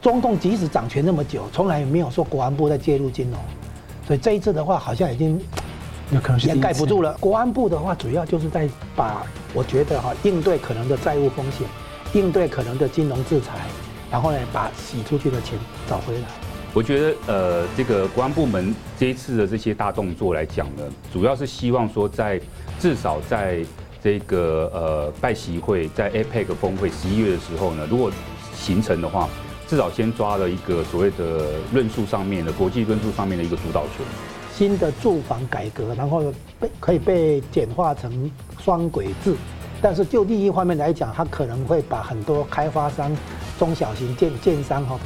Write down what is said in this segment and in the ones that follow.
中共即使掌权那么久，从来也没有说国安部在介入金融，所以这一次的话，好像已经有可能是掩盖不住了。国安部的话，主要就是在把我觉得哈，应对可能的债务风险，应对可能的金融制裁，然后呢，把洗出去的钱找回来。我觉得呃，这个国安部门这一次的这些大动作来讲呢，主要是希望说在至少在这个呃拜习会，在 APEC 峰会十一月的时候呢，如果形成的话，至少先抓了一个所谓的论述上面的国际论述上面的一个主导权。新的住房改革，然后被可以被简化成双轨制，但是就利益方面来讲，它可能会把很多开发商、中小型建建商哈。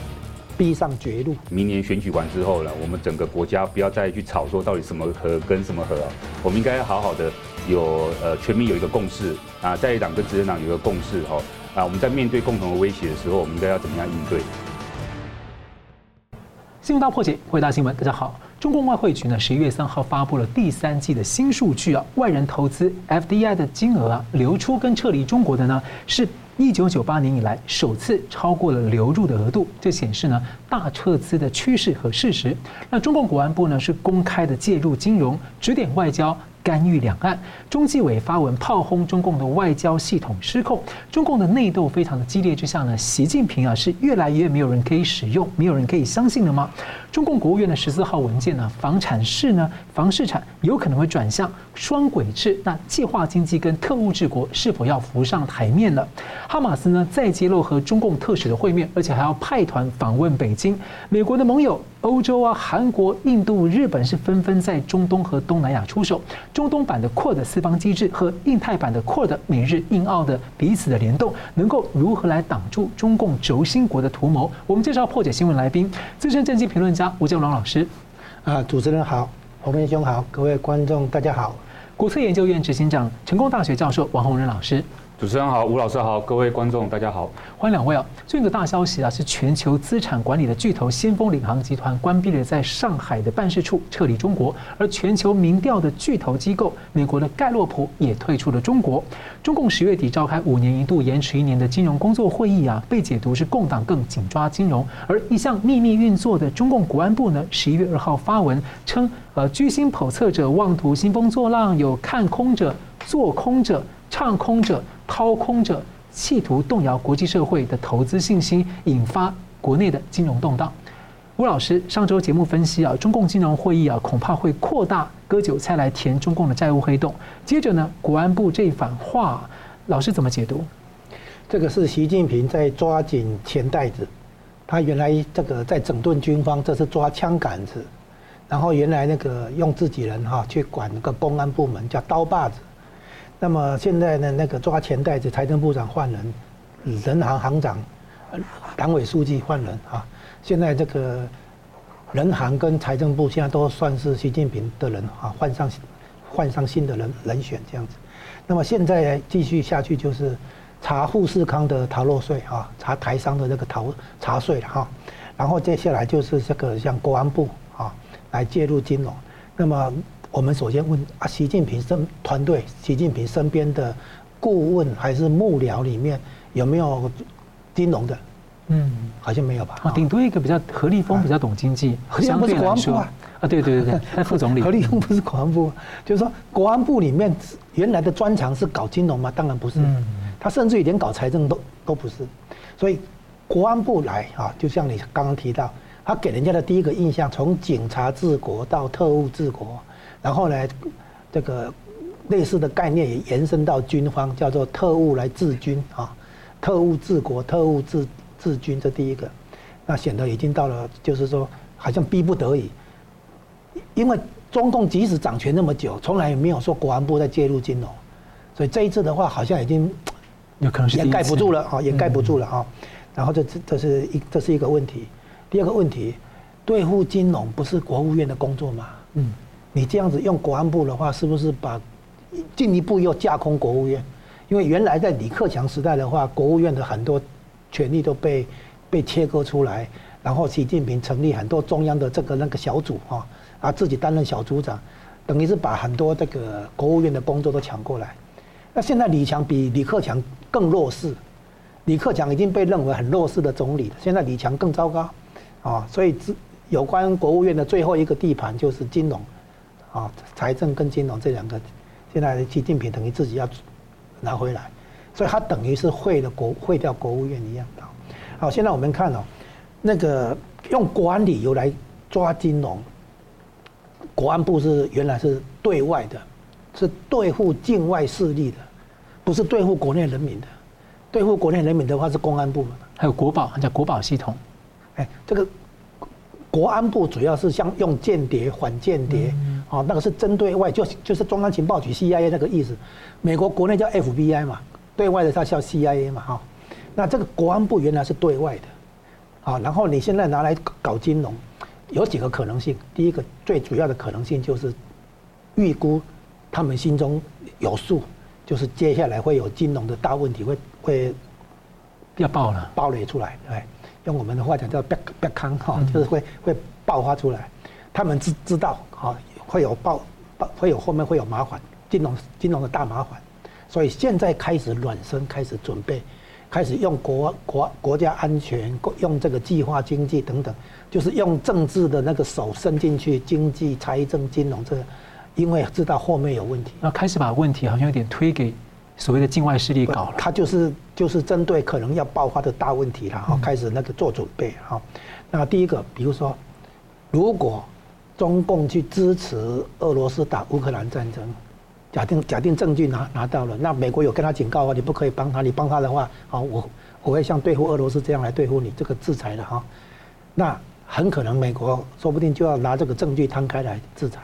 逼上绝路。明年选举完之后呢，我们整个国家不要再去吵说到底什么和跟什么和啊，我们应该要好好的有呃全民有一个共识啊，在党跟执政党有一个共识哈啊，我们在面对共同的威胁的时候，我们应该要怎么样应对？新闻大破解，回答新闻，大家好。中共外汇局呢，十一月三号发布了第三季的新数据啊，外人投资 FDI 的金额啊，流出跟撤离中国的呢是。一九九八年以来首次超过了流入的额度，这显示呢大撤资的趋势和事实。那中共国安部呢是公开的介入金融，指点外交。干预两岸，中纪委发文炮轰中共的外交系统失控，中共的内斗非常的激烈之下呢，习近平啊是越来越没有人可以使用，没有人可以相信了吗？中共国务院的十四号文件呢，房产市呢，房市产有可能会转向双轨制，那计划经济跟特务治国是否要浮上台面了？哈马斯呢再揭露和中共特使的会面，而且还要派团访问北京，美国的盟友。欧洲啊，韩国、印度、日本是纷纷在中东和东南亚出手。中东版的 QUAD 四方机制和印太版的 QUAD 美日印澳的彼此的联动，能够如何来挡住中共轴心国的图谋？我们介绍破解新闻来宾，资深政经评论家吴建龙老师。啊，主持人好，洪文兄好，各位观众大家好。国策研究院执行长、成功大学教授王洪仁老师。主持人好，吴老师好，各位观众大家好，欢迎两位啊！最近的大消息啊，是全球资产管理的巨头先锋领航集团关闭了在上海的办事处，撤离中国；而全球民调的巨头机构美国的盖洛普也退出了中国。中共十月底召开五年一度、延迟一年的金融工作会议啊，被解读是共党更紧抓金融，而一向秘密运作的中共国安部呢，十一月二号发文称，呃，居心叵测者妄图兴风作浪，有看空者、做空者、唱空者。掏空者企图动摇国际社会的投资信心，引发国内的金融动荡。吴老师上周节目分析啊，中共金融会议啊，恐怕会扩大割韭菜来填中共的债务黑洞。接着呢，国安部这一番话，老师怎么解读？这个是习近平在抓紧钱袋子。他原来这个在整顿军方，这是抓枪杆子。然后原来那个用自己人哈去管个公安部门，叫刀把子。那么现在呢，那个抓钱袋子，财政部长换人，人行行长、党委书记换人啊。现在这个人行跟财政部现在都算是习近平的人啊，换上换上新的人人选这样子。那么现在继续下去就是查富士康的逃漏税啊，查台商的那个逃查税了哈。然后接下来就是这个像国安部啊来介入金融。那么。我们首先问啊，习近平身团队，习近平身边的顾问还是幕僚里面有没有金融的？嗯，好像没有吧？啊，顶多一个比较何立峰比较懂经济，何立峰不是国安部啊？啊，对对对对，那副总理。何立峰不是国安部，就是说国安部里面原来的专长是搞金融吗？当然不是，他甚至于连搞财政都都不是。所以国安部来啊，就像你刚刚提到，他给人家的第一个印象，从警察治国到特务治国。然后呢，这个类似的概念也延伸到军方，叫做特务来治军啊，特务治国、特务治治军，这第一个，那显得已经到了，就是说好像逼不得已，因为中共即使掌权那么久，从来也没有说国安部在介入金融，所以这一次的话，好像已经有可能是掩盖不住了啊，掩盖不住了啊。然后这这这是一这是一个问题，第二个问题，对付金融不是国务院的工作吗？嗯。你这样子用国安部的话，是不是把进一步又架空国务院？因为原来在李克强时代的话，国务院的很多权力都被被切割出来，然后习近平成立很多中央的这个那个小组啊，啊自己担任小组长，等于是把很多这个国务院的工作都抢过来。那现在李强比李克强更弱势，李克强已经被认为很弱势的总理了，现在李强更糟糕，啊，所以有关国务院的最后一个地盘就是金融，啊，财政跟金融这两个，现在习近平等于自己要拿回来，所以他等于是会了国会掉国务院一样的。好，现在我们看哦，那个用国安理由来抓金融，国安部是原来是对外的，是对付境外势力的，不是对付国内人民的。对付国内人民的话是公安部门，还有国保，叫国保系统。哎，这个国安部主要是像用间谍、反间谍，啊，那个是针对外，就就是中央情报局 CIA 那个意思。美国国内叫 FBI 嘛，对外的它叫 CIA 嘛，哈。那这个国安部原来是对外的，啊，然后你现在拿来搞金融，有几个可能性。第一个最主要的可能性就是预估他们心中有数。就是接下来会有金融的大问题，会会要爆了，爆雷出来，对，用我们的话讲叫“爆爆康”哈，就是会会爆发出来。他们知知道哈，会有爆爆，会有后面会有麻烦，金融金融的大麻烦，所以现在开始暖身，开始准备，开始用国国国家安全，用这个计划经济等等，就是用政治的那个手伸进去，经济、财政、金融这个。因为知道后面有问题，那开始把问题好像有点推给所谓的境外势力搞了。他就是就是针对可能要爆发的大问题了，哈，开始那个做准备哈。那第一个，比如说，如果中共去支持俄罗斯打乌克兰战争，假定假定证据拿拿到了，那美国有跟他警告啊，你不可以帮他，你帮他的话，好，我我会像对付俄罗斯这样来对付你，这个制裁的哈。那很可能美国说不定就要拿这个证据摊开来制裁。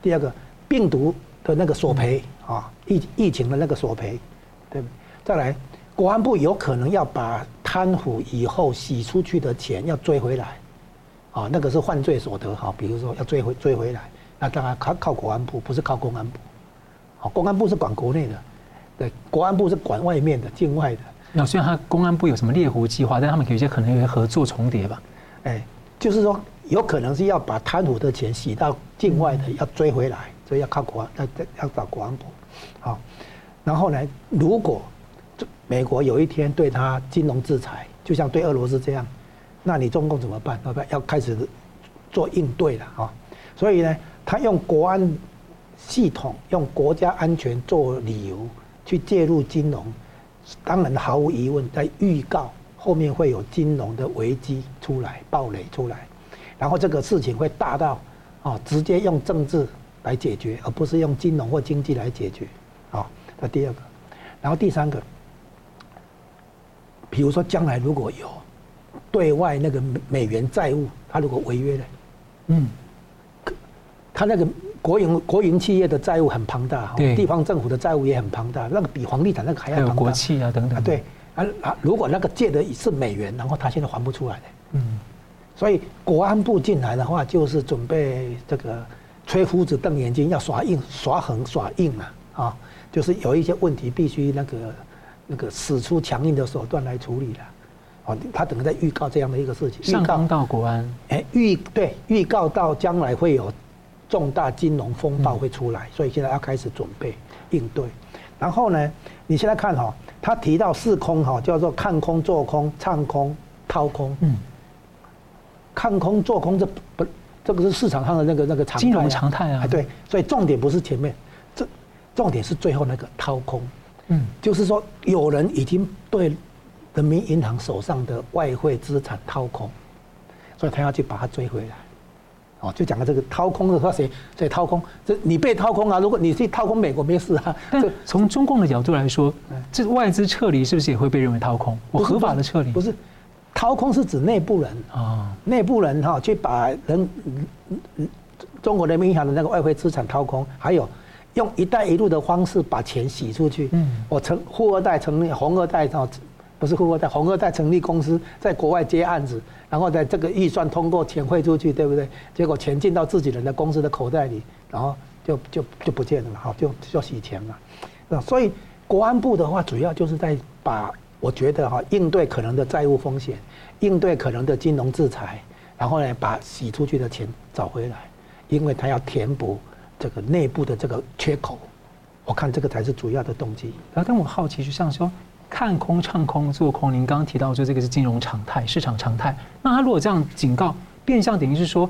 第二个。病毒的那个索赔啊，疫疫情的那个索赔，对，再来，国安部有可能要把贪腐以后洗出去的钱要追回来，啊，那个是犯罪所得哈，比如说要追回追回来，那当然靠靠国安部，不是靠公安部，好，公安部是管国内的，对，国安部是管外面的境外的。那虽然他公安部有什么猎狐计划，但他们有些可能有些合作重叠吧？哎，就是说有可能是要把贪腐的钱洗到境外的，要追回来。所以要靠国安，要要找国安部，好，然后呢，如果美国有一天对他金融制裁，就像对俄罗斯这样，那你中共怎么办？要不要开始做应对了啊？所以呢，他用国安系统，用国家安全做理由去介入金融，当然毫无疑问在预告后面会有金融的危机出来，暴雷出来，然后这个事情会大到啊，直接用政治。来解决，而不是用金融或经济来解决，好，那第二个，然后第三个，比如说将来如果有对外那个美元债务，他如果违约了，嗯，他那个国营国营企业的债务很庞大，对，地方政府的债务也很庞大，那个比房地产那个还要庞大，还有国企啊等等，对，啊啊，如果那个借的是美元，然后他现在还不出来的，嗯，所以国安部进来的话，就是准备这个。吹胡子瞪眼睛，要耍硬、耍狠、耍硬啊！啊，就是有一些问题必须那个、那个使出强硬的手段来处理了。哦，他等于在预告这样的一个事情。上纲到国安，哎，预对预告到将来会有重大金融风暴会出来，所以现在要开始准备应对。然后呢，你现在看哈，他提到四空哈，叫做看空、做空、唱空、掏空。嗯，看空、做空这不。这个是市场上的那个那个常态，金融常态啊，对，所以重点不是前面，这重点是最后那个掏空，嗯，就是说有人已经对人民银行手上的外汇资产掏空，所以他要去把它追回来，哦，就讲到这个掏空的话，谁谁掏空？这你被掏空啊？如果你去掏空美国没事啊？但从中共的角度来说，这外资撤离是不是也会被认为掏空？我合法的撤离不是。掏空是指内部人啊，内部人哈去把人，中国人民银行的那个外汇资产掏空，还有用“一带一路”的方式把钱洗出去。嗯，我成富二代成立红二代哈，不是富二代，红二代成立公司，在国外接案子，然后在这个预算通过钱汇出去，对不对？结果钱进到自己人的公司的口袋里，然后就就就不见了嘛，哈，就就洗钱了。那所以国安部的话，主要就是在把。我觉得哈，应对可能的债务风险，应对可能的金融制裁，然后呢，把洗出去的钱找回来，因为他要填补这个内部的这个缺口。我看这个才是主要的动机。然后，但我好奇，就像说，看空、唱空、做空。您刚刚提到说这个是金融常态、市场常态。那他如果这样警告，变相等于是说，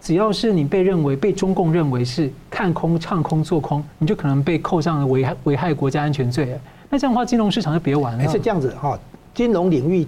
只要是你被认为被中共认为是看空、唱空、做空，你就可能被扣上了危害危害国家安全罪。那这样的话，金融市场就别玩了。是这样子哈，金融领域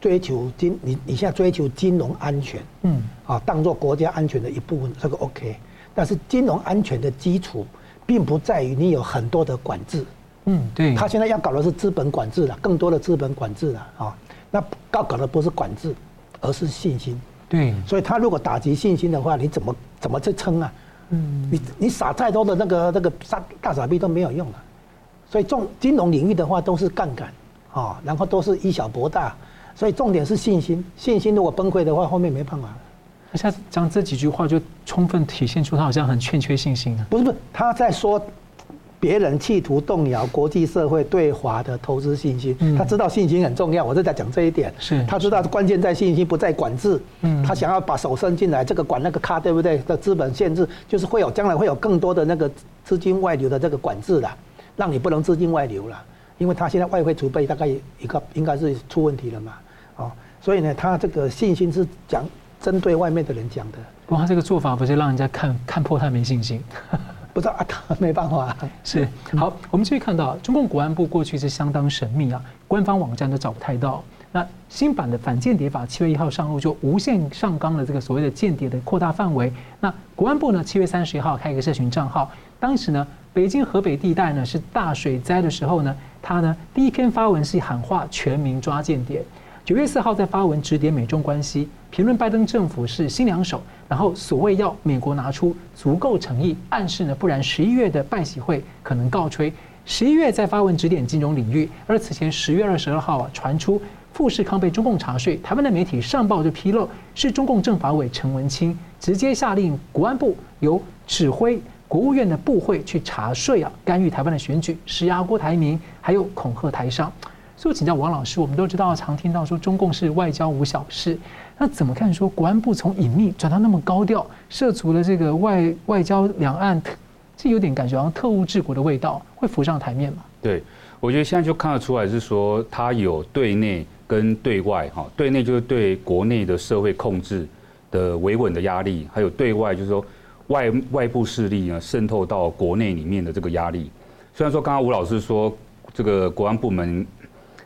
追求金，你你现在追求金融安全，嗯，啊，当做国家安全的一部分，这个 OK。但是金融安全的基础，并不在于你有很多的管制。嗯，对，他现在要搞的是资本管制了，更多的资本管制了啊。那要搞的不是管制，而是信心。对，所以他如果打击信心的话，你怎么怎么去撑啊？嗯，你你撒再多的那个那个大大傻逼都没有用了。所以重金融领域的话都是杠杆啊，然后都是以小博大，所以重点是信心。信心如果崩溃的话，后面没办法。他下次讲这几句话，就充分体现出他好像很欠缺信心啊。不是不是，他在说。别人企图动摇国际社会对华的投资信心，他知道信心很重要，我是在讲这一点。是，他知道关键在信心，不在管制。嗯，他想要把手伸进来，这个管那个卡，对不对？的资本限制，就是会有将来会有更多的那个资金外流的这个管制的，让你不能资金外流了，因为他现在外汇储备大概一个应该是出问题了嘛，哦，所以呢，他这个信心是讲针对外面的人讲的。不过他这个做法不是让人家看看破他没信心。不知道啊，他没办法。是好，我们继续看到，中共国安部过去是相当神秘啊，官方网站都找不太到。那新版的反间谍法七月一号上路，就无限上纲了这个所谓的间谍的扩大范围。那国安部呢，七月三十一号开一个社群账号，当时呢，北京河北地带呢是大水灾的时候呢，他呢第一篇发文是喊话全民抓间谍。九月四号在发文指点美中关系，评论拜登政府是新两手，然后所谓要美国拿出足够诚意，暗示呢，不然十一月的拜喜会可能告吹。十一月在发文指点金融领域，而此前十月二十二号啊传出富士康被中共查税，台湾的媒体上报就披露是中共政法委陈文清直接下令国安部由指挥国务院的部会去查税啊，干预台湾的选举，施压郭台铭，还有恐吓台商。所以我请教王老师，我们都知道，常听到说中共是外交无小事，那怎么看说国安部从隐秘转到那么高调，涉足了这个外外交两岸，这有点感觉好像特务治国的味道，会浮上台面吗？对，我觉得现在就看得出来是说，他有对内跟对外哈，对内就是对国内的社会控制的维稳的压力，还有对外就是说外外部势力呢渗透到国内里面的这个压力。虽然说刚刚吴老师说这个国安部门。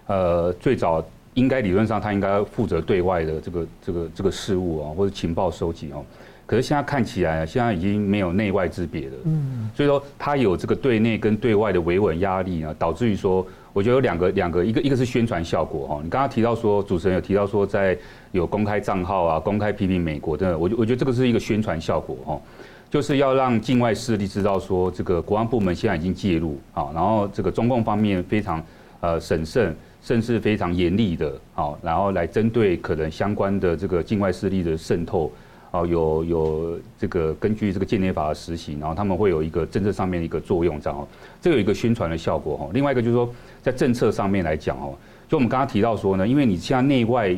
呃，最早应该理论上他应该负责对外的这个这个这个事务啊，或者情报收集哦。可是现在看起来，现在已经没有内外之别了。嗯，所以说他有这个对内跟对外的维稳压力啊，导致于说，我觉得有两个两个，一个一个是宣传效果哈。你刚刚提到说，主持人有提到说，在有公开账号啊，公开批评美国的，我我觉得这个是一个宣传效果哈，就是要让境外势力知道说，这个国安部门现在已经介入啊，然后这个中共方面非常呃审慎。甚至非常严厉的，啊，然后来针对可能相关的这个境外势力的渗透，啊，有有这个根据这个间谍法的实行，然后他们会有一个政策上面的一个作用，这样，这有一个宣传的效果哈。另外一个就是说，在政策上面来讲哦，就我们刚刚提到说呢，因为你现在内外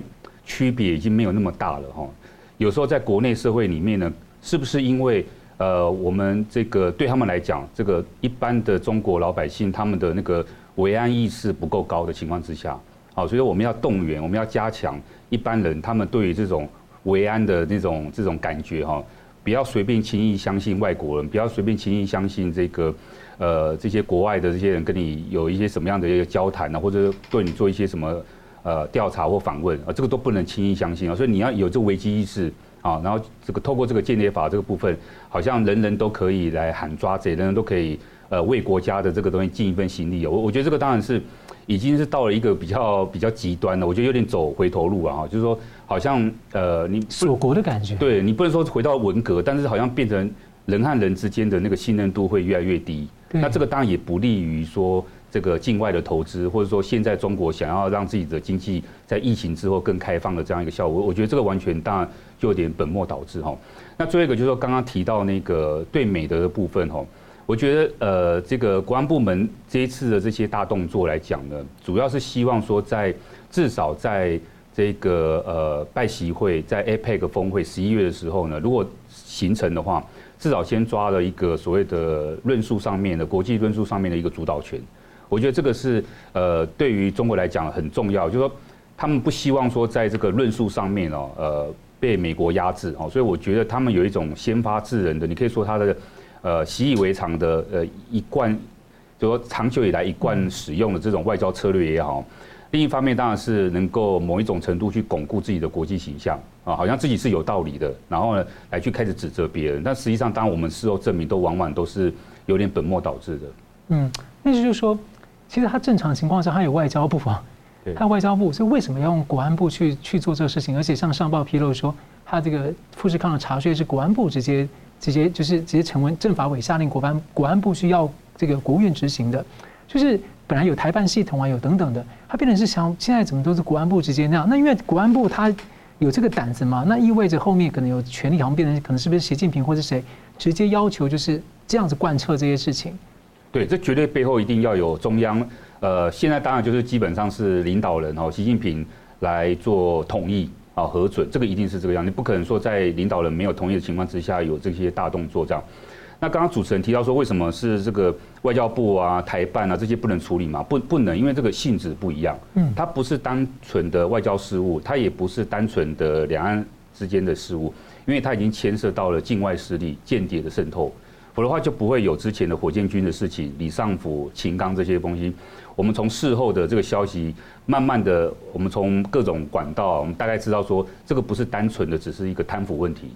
区别已经没有那么大了哈，有时候在国内社会里面呢，是不是因为呃我们这个对他们来讲，这个一般的中国老百姓他们的那个。维安意识不够高的情况之下，好，所以我们要动员，我们要加强一般人他们对于这种维安的那种这种感觉哈，不要随便轻易相信外国人，不要随便轻易相信这个呃这些国外的这些人跟你有一些什么样的一个交谈呢，或者对你做一些什么呃调查或访问啊，这个都不能轻易相信啊，所以你要有这危机意识啊，然后这个透过这个间谍法这个部分，好像人人都可以来喊抓贼，人人都可以。呃，为国家的这个东西尽一份心力，我我觉得这个当然是已经是到了一个比较比较极端了，我觉得有点走回头路啊，就是说好像呃，你锁国的感觉，对你不能说回到文革，但是好像变成人和人之间的那个信任度会越来越低，那这个当然也不利于说这个境外的投资，或者说现在中国想要让自己的经济在疫情之后更开放的这样一个效果，我觉得这个完全当然就有点本末倒置哈。那最后一个就是说刚刚提到那个对美德的部分哈。我觉得，呃，这个国安部门这一次的这些大动作来讲呢，主要是希望说，在至少在这个呃拜习会，在 APEC 峰会十一月的时候呢，如果形成的话，至少先抓了一个所谓的论述上面的国际论述上面的一个主导权，我觉得这个是呃，对于中国来讲很重要，就是说他们不希望说在这个论述上面哦，呃，被美国压制哦，所以我觉得他们有一种先发制人的，你可以说他的呃习以为常的呃一贯，就说长久以来一贯使用的这种外交策略也好。另一方面，当然是能够某一种程度去巩固自己的国际形象啊，好像自己是有道理的，然后呢，来去开始指责别人。但实际上，当我们事后证明，都往往都是有点本末倒置的。嗯，那就是说，其实他正常情况下，他有外交部啊，他有外交部，所以为什么要用国安部去去做这个事情？而且像上报披露说，他这个富士康的查税是国安部直接直接就是直接成为政法委下令国安国安部需要这个国务院执行的，就是。本来有台办系统啊，有等等的，他变成是想现在怎么都是国安部直接那样。那因为国安部他有这个胆子嘛，那意味着后面可能有权力，好像变成可能是不是习近平或者谁直接要求就是这样子贯彻这些事情？对，这绝对背后一定要有中央。呃，现在当然就是基本上是领导人哦，习近平来做同意啊核准，这个一定是这个样。你不可能说在领导人没有同意的情况之下有这些大动作这样。那刚刚主持人提到说，为什么是这个外交部啊、台办啊这些不能处理嘛？不，不能，因为这个性质不一样。嗯，它不是单纯的外交事务，它也不是单纯的两岸之间的事务，因为它已经牵涉到了境外势力、间谍的渗透，否则的话就不会有之前的火箭军的事情、李尚福、秦刚这些东西。我们从事后的这个消息，慢慢的，我们从各种管道，我们大概知道说，这个不是单纯的只是一个贪腐问题。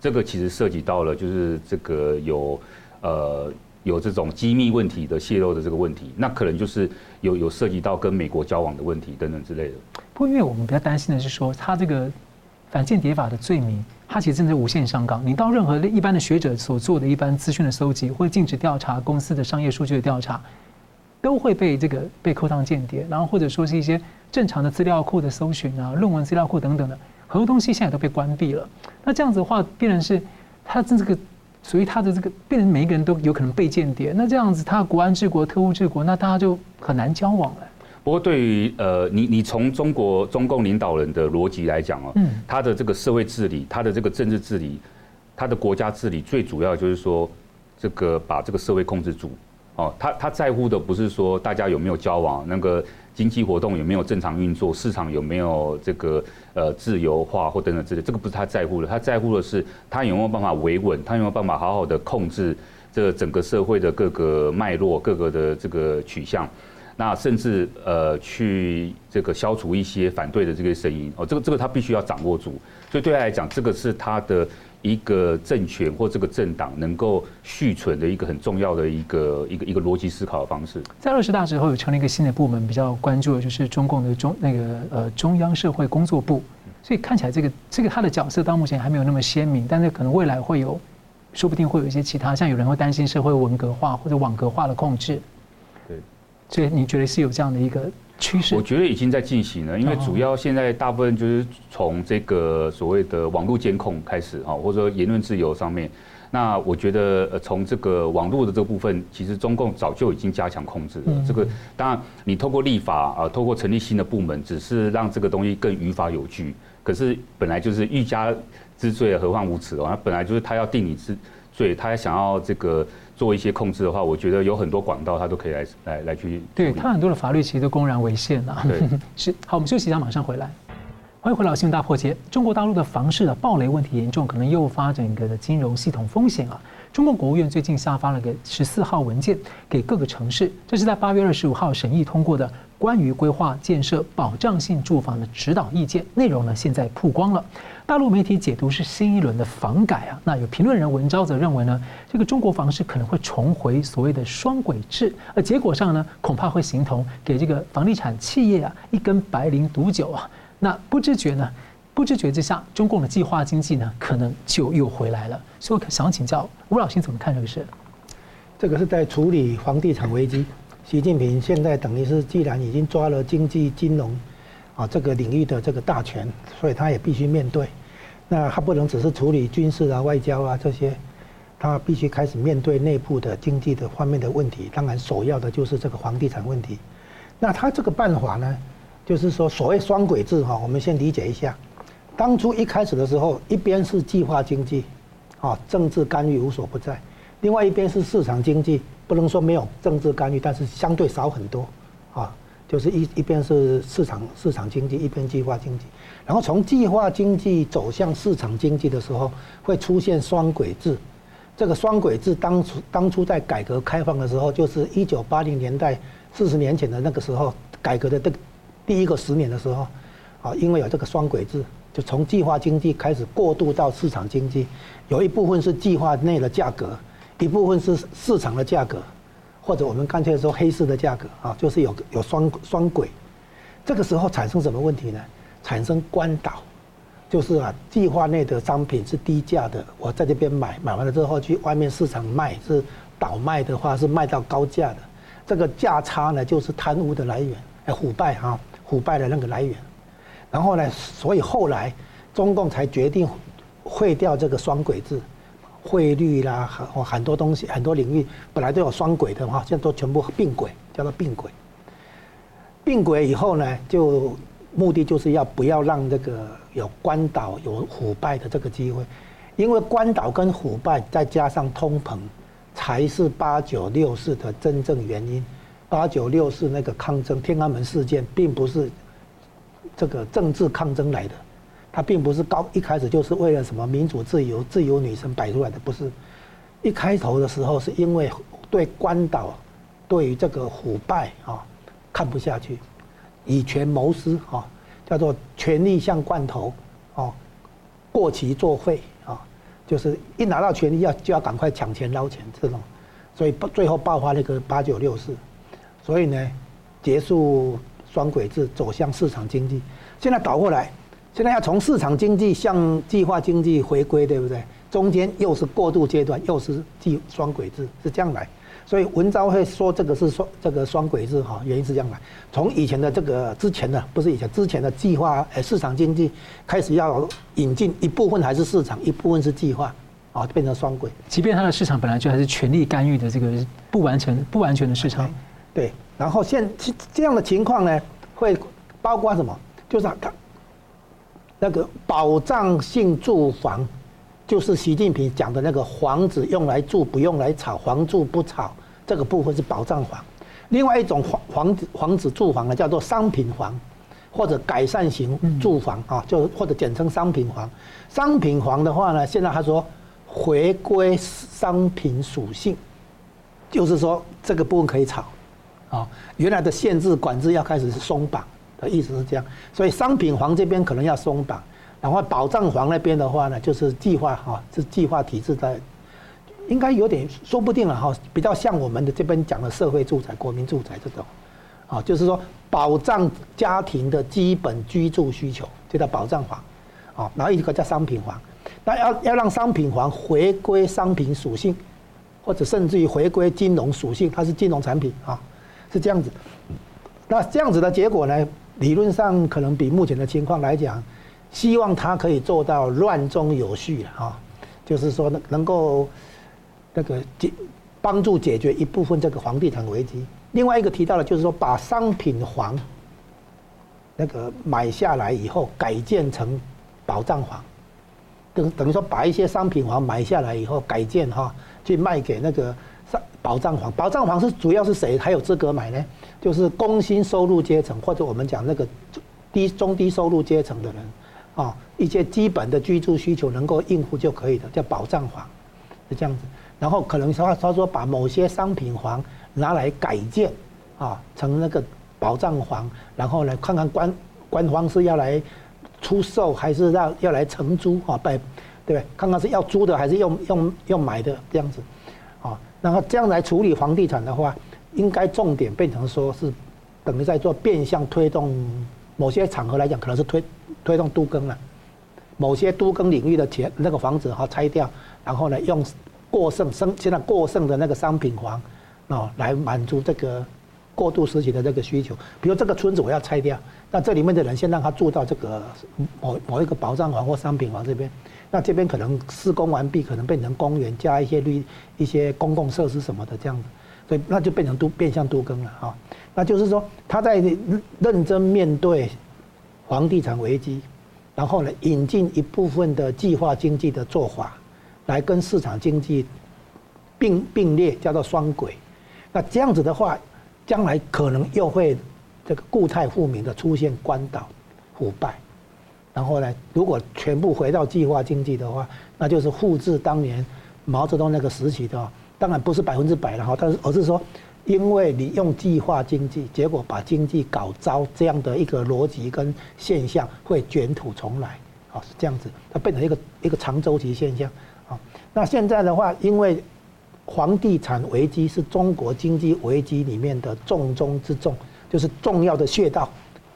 这个其实涉及到了，就是这个有，呃，有这种机密问题的泄露的这个问题，那可能就是有有涉及到跟美国交往的问题等等之类的。不过，因为我们比较担心的是说，他这个反间谍法的罪名，他其实正在无限上纲。你到任何一般的学者所做的一般资讯的搜集，或者禁止调查公司的商业数据的调查，都会被这个被扣上间谍，然后或者说是一些正常的资料库的搜寻啊、论文资料库等等的。很多东西现在都被关闭了，那这样子的话，变成是他这个属于他的这个，变成每一个人都有可能被间谍。那这样子，他国安治国、特务治国，那大家就很难交往了。不过，对于呃，你你从中国中共领导人的逻辑来讲哦，嗯，他的这个社会治理、他的这个政治治理、他的国家治理，最主要就是说，这个把这个社会控制住。哦，他他在乎的不是说大家有没有交往，那个经济活动有没有正常运作，市场有没有这个呃自由化或等等之类，这个不是他在乎的，他在乎的是他有没有办法维稳，他有没有办法好好的控制这整个社会的各个脉络、各个的这个取向，那甚至呃去这个消除一些反对的这个声音。哦，这个这个他必须要掌握住，所以对他来讲，这个是他的。一个政权或这个政党能够续存的一个很重要的一个一个一个逻辑思考的方式。在二十大之后，有成立一个新的部门，比较关注的就是中共的中那个呃中央社会工作部。所以看起来这个这个他的角色到目前还没有那么鲜明，但是可能未来会有，说不定会有一些其他，像有人会担心社会文革化或者网格化的控制。对，所以你觉得是有这样的一个？趋势，我觉得已经在进行了，因为主要现在大部分就是从这个所谓的网络监控开始啊，或者说言论自由上面。那我觉得呃，从这个网络的这个部分，其实中共早就已经加强控制了。这个当然，你透过立法啊，透过成立新的部门，只是让这个东西更于法有据。可是本来就是欲加之罪，何患无辞哦？那本来就是他要定你之罪，他想要这个。做一些控制的话，我觉得有很多管道，他都可以来来来去。对，他很多的法律其实都公然违宪了。对，是。好，我们休息一下，马上回来。欢迎回到新闻大破解。中国大陆的房市的暴雷问题严重，可能诱发整个的金融系统风险啊。中共国务院最近下发了个十四号文件给各个城市，这是在八月二十五号审议通过的关于规划建设保障性住房的指导意见，内容呢现在曝光了。大陆媒体解读是新一轮的房改啊，那有评论人文昭则认为呢，这个中国房市可能会重回所谓的双轨制，而结果上呢，恐怕会形同给这个房地产企业啊一根白綾毒酒啊。那不知觉呢，不知觉之下，中共的计划经济呢，可能就又回来了。所以我想请教吴老师怎么看这个事？这个是在处理房地产危机。习近平现在等于是既然已经抓了经济金融。啊，这个领域的这个大权，所以他也必须面对。那他不能只是处理军事啊、外交啊这些，他必须开始面对内部的经济的方面的问题。当然，首要的就是这个房地产问题。那他这个办法呢，就是说所谓双轨制哈，我们先理解一下。当初一开始的时候，一边是计划经济，啊，政治干预无所不在；另外一边是市场经济，不能说没有政治干预，但是相对少很多啊。就是一一边是市场市场经济，一边计划经济。然后从计划经济走向市场经济的时候，会出现双轨制。这个双轨制当初当初在改革开放的时候，就是一九八零年代四十年前的那个时候，改革的这第一个十年的时候，啊，因为有这个双轨制，就从计划经济开始过渡到市场经济，有一部分是计划内的价格，一部分是市场的价格。或者我们干脆说黑市的价格啊，就是有有双双轨，这个时候产生什么问题呢？产生关倒，就是啊，计划内的商品是低价的，我在这边买，买完了之后去外面市场卖，是倒卖的话是卖到高价的，这个价差呢就是贪污的来源，哎，腐败哈，腐败的那个来源。然后呢，所以后来中共才决定废掉这个双轨制。汇率啦，很很多东西，很多领域本来都有双轨的哈，现在都全部并轨，叫做并轨。并轨以后呢，就目的就是要不要让这个有关倒、有腐败的这个机会，因为关倒跟腐败再加上通膨，才是八九六四的真正原因。八九六四那个抗争天安门事件，并不是这个政治抗争来的。它并不是高一开始就是为了什么民主自由、自由女神摆出来的，不是。一开头的时候是因为对关岛、对于这个腐败啊看不下去，以权谋私啊，叫做权力像罐头啊，过期作废啊，就是一拿到权力要就要赶快抢钱捞钱这种，所以不最后爆发那个八九六四，所以呢，结束双轨制，走向市场经济，现在倒过来。现在要从市场经济向计划经济回归，对不对？中间又是过渡阶段，又是计双轨制，是这样来。所以文昭会说这个是双这个双轨制哈，原因是这样来。从以前的这个之前的不是以前之前的计划呃市场经济开始要引进一部分还是市场，一部分是计划啊，变成双轨。即便它的市场本来就还是权力干预的这个不完全不完全的市场，对。然后现这样的情况呢，会包括什么？就是它。那个保障性住房，就是习近平讲的那个房子用来住不用来炒，房住不炒，这个部分是保障房。另外一种房房子房子住房呢，叫做商品房，或者改善型住房啊，就或者简称商品房。商品房的话呢，现在他说回归商品属性，就是说这个部分可以炒，啊，原来的限制管制要开始是松绑。的意思是这样，所以商品房这边可能要松绑，然后保障房那边的话呢，就是计划哈，是计划体制在，应该有点说不定了哈，比较像我们的这边讲的社会住宅、国民住宅这种，啊，就是说保障家庭的基本居住需求，就叫保障房，啊，然后一个叫商品房，那要要让商品房回归商品属性，或者甚至于回归金融属性，它是金融产品啊，是这样子，那这样子的结果呢？理论上可能比目前的情况来讲，希望它可以做到乱中有序啊，就是说能能够那个解帮助解决一部分这个房地产危机。另外一个提到的，就是说把商品房那个买下来以后改建成保障房，等等于说把一些商品房买下来以后改建哈，去卖给那个保障房。保障房是主要是谁还有资格买呢？就是工薪收入阶层，或者我们讲那个低中低收入阶层的人，啊，一些基本的居住需求能够应付就可以的，叫保障房，是这样子。然后可能他他说把某些商品房拿来改建，啊，成那个保障房，然后来看看官官方是要来出售还是要要来承租啊，对对，看看是要租的还是用用用买的这样子，啊，然后这样来处理房地产的话。应该重点变成说是等于在做变相推动，某些场合来讲可能是推推动都更了，某些都更领域的钱那个房子哈拆掉，然后呢用过剩生现在过剩的那个商品房哦来满足这个过渡时期的这个需求，比如这个村子我要拆掉，那这里面的人先让他住到这个某某一个保障房或商品房这边，那这边可能施工完毕，可能变成公园加一些绿一些公共设施什么的这样子。所以那就变成都变相都更了哈，那就是说他在认真面对房地产危机，然后呢引进一部分的计划经济的做法，来跟市场经济并并列，叫做双轨。那这样子的话，将来可能又会这个固态复萌的出现关岛腐败，然后呢，如果全部回到计划经济的话，那就是复制当年毛泽东那个时期的，当然不是百分之百了哈，但是而是说，因为你用计划经济，结果把经济搞糟，这样的一个逻辑跟现象会卷土重来，啊，是这样子，它变成一个一个长周期现象啊。那现在的话，因为房地产危机是中国经济危机里面的重中之重，就是重要的穴道。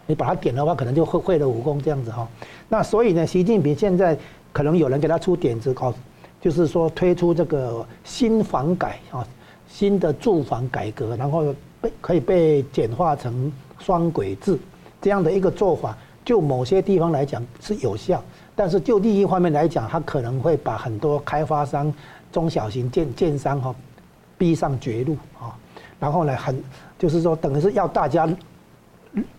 你把它点的话，可能就会会了武功这样子哈。那所以呢，习近平现在可能有人给他出点子，搞就是说推出这个新房改啊，新的住房改革，然后被可以被简化成双轨制这样的一个做法，就某些地方来讲是有效，但是就利益方面来讲，他可能会把很多开发商。中小型建建商哈，逼上绝路啊，然后呢，很就是说，等于是要大家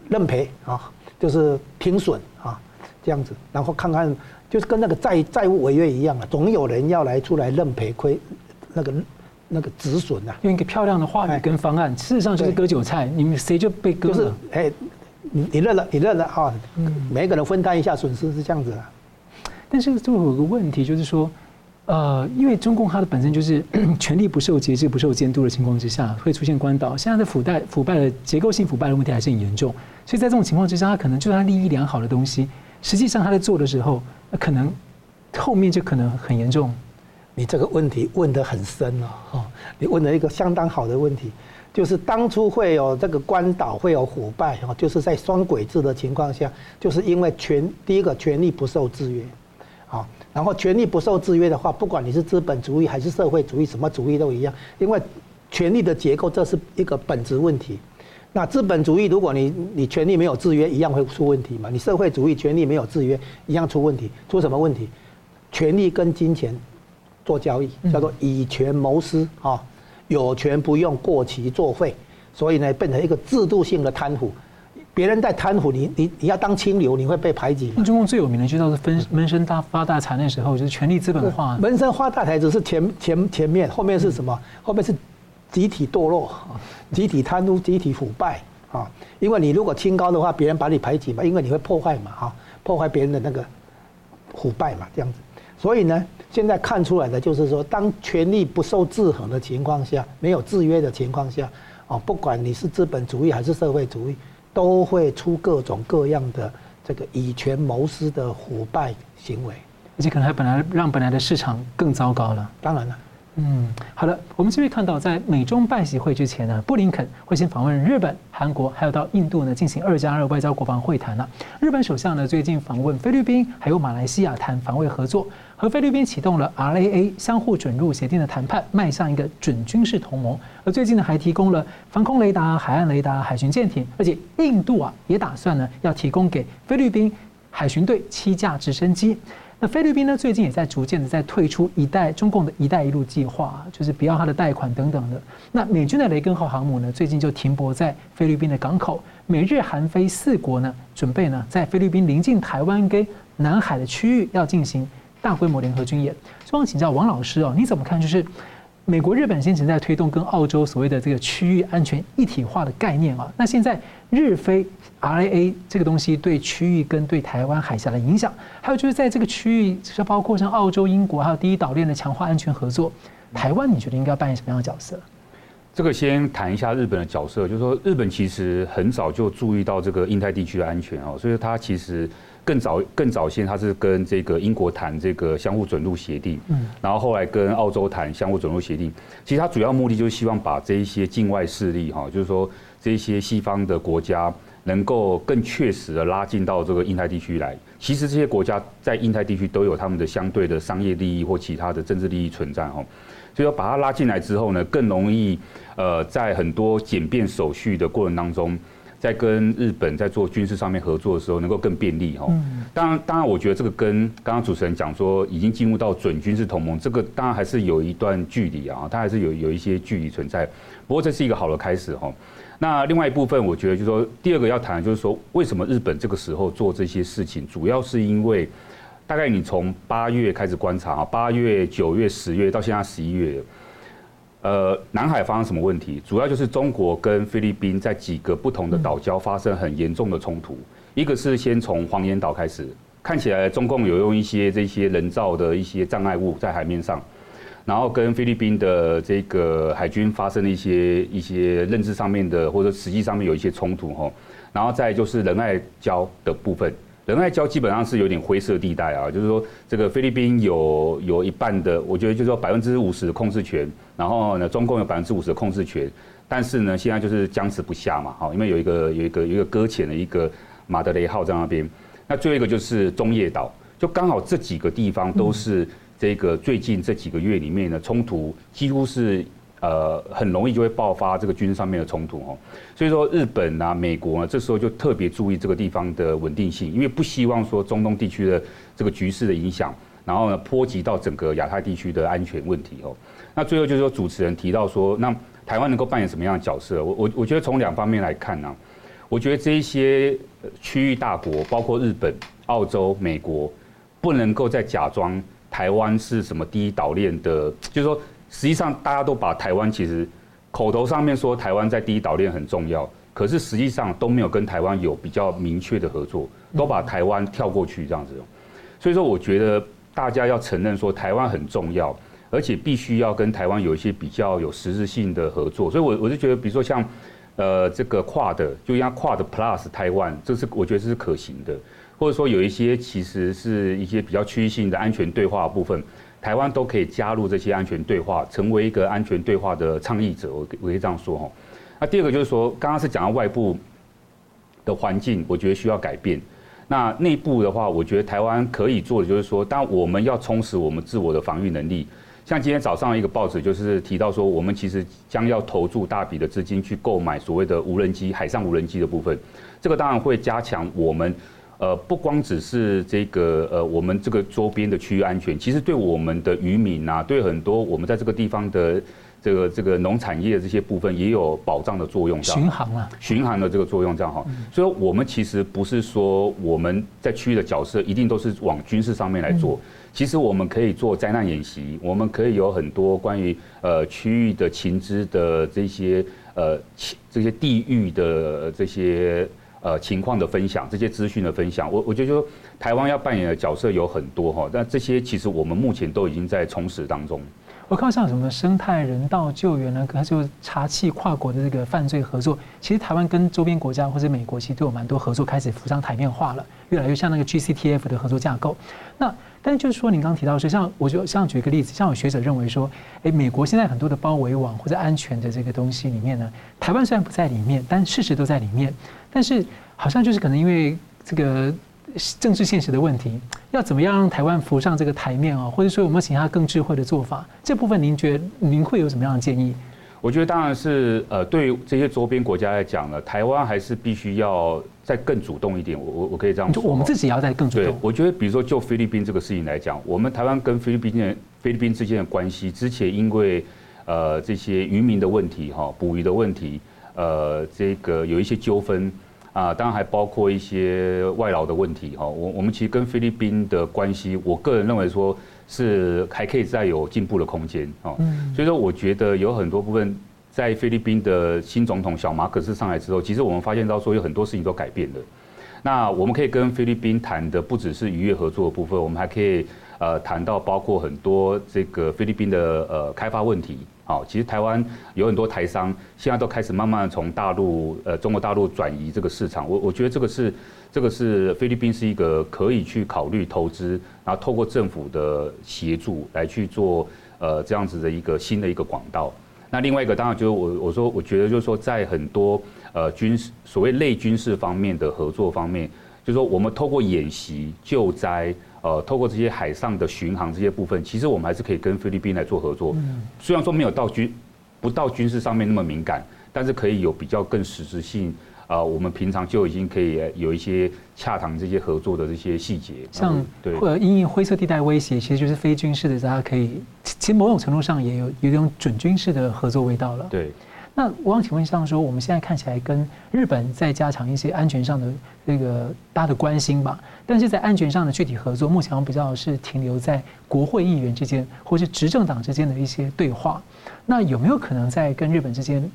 认赔啊，就是停损啊，这样子，然后看看，就是跟那个债债务违约一样啊，总有人要来出来认赔亏，那个那个止损啊。用一个漂亮的话语跟方案，事实上就是割韭菜，你们谁就被割了。就是哎，你你认了，你认了啊，每个人分担一下损失是这样子的。但是就有个问题，就是说。呃，因为中共它的本身就是 权力不受节制、不受监督的情况之下，会出现关岛。现在的腐败、腐败的结构性腐败的问题还是很严重，所以在这种情况之下，它可能就算利益良好的东西，实际上他在做的时候，那可能后面就可能很严重。你这个问题问得很深了哈，你问了一个相当好的问题，就是当初会有这个关岛会有腐败哈，就是在双轨制的情况下，就是因为权第一个权力不受制约，然后权力不受制约的话，不管你是资本主义还是社会主义，什么主义都一样，因为权力的结构这是一个本质问题。那资本主义如果你你权力没有制约，一样会出问题嘛？你社会主义权力没有制约，一样出问题。出什么问题？权力跟金钱做交易，叫做以权谋私啊，有权不用，过期作废，所以呢，变成一个制度性的贪腐。别人在贪腐，你你你要当清流，你会被排挤。中共最有名的就叫做分闷声大发大财，那时候就是权力资本化。闷声发大财只是前前前面，后面是什么？后面是集体堕落，集体贪污，集体腐败啊！因为你如果清高的话，别人把你排挤嘛，因为你会破坏嘛，哈，破坏别人的那个腐败嘛，这样子。所以呢，现在看出来的就是说，当权力不受制衡的情况下，没有制约的情况下，啊，不管你是资本主义还是社会主义。都会出各种各样的这个以权谋私的腐败行为，而且可能还本来让本来的市场更糟糕了。当然了。嗯，好了，我们这边看到，在美中拜习会之前呢，布林肯会先访问日本、韩国，还有到印度呢进行二加二外交国防会谈了。日本首相呢最近访问菲律宾，还有马来西亚谈防卫合作，和菲律宾启动了 RAA 相互准入协定的谈判，迈向一个准军事同盟。而最近呢还提供了防空雷达、海岸雷达、海巡舰艇，而且印度啊也打算呢要提供给菲律宾海巡队七架直升机。那菲律宾呢，最近也在逐渐的在退出一带中共的一带一路计划，啊就是不要它的贷款等等的。那美军的雷根号航母呢，最近就停泊在菲律宾的港口。美日韩菲四国呢，准备呢在菲律宾临近台湾跟南海的区域要进行大规模联合军演。希望请教王老师哦，你怎么看？就是。美国、日本先前在推动跟澳洲所谓的这个区域安全一体化的概念啊，那现在日菲 RAA 这个东西对区域跟对台湾海峡的影响，还有就是在这个区域，是包括像澳洲、英国还有第一岛链的强化安全合作，台湾你觉得应该扮演什么样的角色？这个先谈一下日本的角色，就是说日本其实很早就注意到这个印太地区的安全哦，所以它其实。更早更早先，他是跟这个英国谈这个相互准入协定，嗯，然后后来跟澳洲谈相互准入协定。其实他主要目的就是希望把这一些境外势力哈，就是说这一些西方的国家能够更确实的拉近到这个印太地区来。其实这些国家在印太地区都有他们的相对的商业利益或其他的政治利益存在哈，所以说把它拉进来之后呢，更容易呃在很多简便手续的过程当中。在跟日本在做军事上面合作的时候，能够更便利哈。当然，当然，我觉得这个跟刚刚主持人讲说已经进入到准军事同盟，这个当然还是有一段距离啊，它还是有有一些距离存在。不过这是一个好的开始哈。那另外一部分，我觉得就是说，第二个要谈的就是说，为什么日本这个时候做这些事情，主要是因为大概你从八月开始观察啊，八月、九月、十月到现在十一月。呃，南海发生什么问题？主要就是中国跟菲律宾在几个不同的岛礁发生很严重的冲突。一个是先从黄岩岛开始，看起来中共有用一些这些人造的一些障碍物在海面上，然后跟菲律宾的这个海军发生了一些一些认知上面的或者实际上面有一些冲突哈。然后再就是仁爱礁的部分。仁爱礁基本上是有点灰色地带啊，就是说这个菲律宾有有一半的，我觉得就是说百分之五十的控制权，然后呢，中共有百分之五十的控制权，但是呢，现在就是僵持不下嘛，好，因为有一个有一个有一个搁浅的一个马德雷号在那边，那最后一个就是中业岛，就刚好这几个地方都是这个最近这几个月里面的冲突几乎是。呃，很容易就会爆发这个军事上面的冲突哦，所以说日本啊、美国啊，这时候就特别注意这个地方的稳定性，因为不希望说中东地区的这个局势的影响，然后呢波及到整个亚太地区的安全问题哦。那最后就是说主持人提到说，那台湾能够扮演什么样的角色？我我我觉得从两方面来看呢、我觉得这一些区域大国，包括日本、澳洲、美国，不能够再假装台湾是什么第一岛链的，就是说。实际上，大家都把台湾其实口头上面说台湾在第一岛链很重要，可是实际上都没有跟台湾有比较明确的合作，都把台湾跳过去这样子。所以说，我觉得大家要承认说台湾很重要，而且必须要跟台湾有一些比较有实质性的合作。所以，我我就觉得，比如说像呃这个跨的就像 QUAD Plus 台湾，这是我觉得这是可行的，或者说有一些其实是一些比较区域性的安全对话部分。台湾都可以加入这些安全对话，成为一个安全对话的倡议者。我我可以这样说哈。那第二个就是说，刚刚是讲到外部的环境，我觉得需要改变。那内部的话，我觉得台湾可以做的就是说，当我们要充实我们自我的防御能力。像今天早上一个报纸就是提到说，我们其实将要投注大笔的资金去购买所谓的无人机、海上无人机的部分。这个当然会加强我们。呃，不光只是这个呃，我们这个周边的区域安全，其实对我们的渔民呐，对很多我们在这个地方的这个这个农产业的这些部分也有保障的作用。巡航啊，巡航的这个作用这样哈。所以，我们其实不是说我们在区域的角色一定都是往军事上面来做，其实我们可以做灾难演习，我们可以有很多关于呃区域的情资的这些呃这些地域的这些。呃，情况的分享，这些资讯的分享，我我觉得说台湾要扮演的角色有很多哈，但这些其实我们目前都已经在充实当中。我看像什么生态人道救援呢，还是查缉跨国的这个犯罪合作，其实台湾跟周边国家或者美国其实都有蛮多合作开始浮上台面化了，越来越像那个 GCTF 的合作架构。那但是就是说，您刚提到说，像我就像举一个例子，像有学者认为说，哎，美国现在很多的包围网或者安全的这个东西里面呢，台湾虽然不在里面，但事实都在里面。但是好像就是可能因为这个政治现实的问题，要怎么样让台湾浮上这个台面哦？或者说有没有其他更智慧的做法？这部分您觉得您会有什么样的建议？我觉得当然是呃，对于这些周边国家来讲呢，台湾还是必须要再更主动一点。我我我可以这样说，就我们自己要再更主动。对，我觉得比如说就菲律宾这个事情来讲，我们台湾跟菲律宾的菲律宾之间的关系，之前因为呃这些渔民的问题哈，捕鱼的问题，呃这个有一些纠纷啊，当然还包括一些外劳的问题哈。我我们其实跟菲律宾的关系，我个人认为说。是还可以再有进步的空间哦，所以说我觉得有很多部分在菲律宾的新总统小马可斯上来之后，其实我们发现到说有很多事情都改变了。那我们可以跟菲律宾谈的不只是渔业合作的部分，我们还可以呃谈到包括很多这个菲律宾的呃开发问题。好，其实台湾有很多台商现在都开始慢慢从大陆呃中国大陆转移这个市场，我我觉得这个是。这个是菲律宾是一个可以去考虑投资，然后透过政府的协助来去做呃这样子的一个新的一个管道。那另外一个当然就是我我说我觉得就是说在很多呃军事所谓类军事方面的合作方面，就是说我们透过演习救灾，呃透过这些海上的巡航这些部分，其实我们还是可以跟菲律宾来做合作。虽然说没有到军不到军事上面那么敏感，但是可以有比较更实质性。啊，我们平常就已经可以有一些洽谈这些合作的这些细节，像对，或者因应灰色地带威胁，其实就是非军事的，大家可以，其实某种程度上也有有一种准军事的合作味道了。对。那我想请问上说，我们现在看起来跟日本在加强一些安全上的这个大的关心吧，但是在安全上的具体合作，目前比较是停留在国会议员之间或是执政党之间的一些对话。那有没有可能在跟日本之间，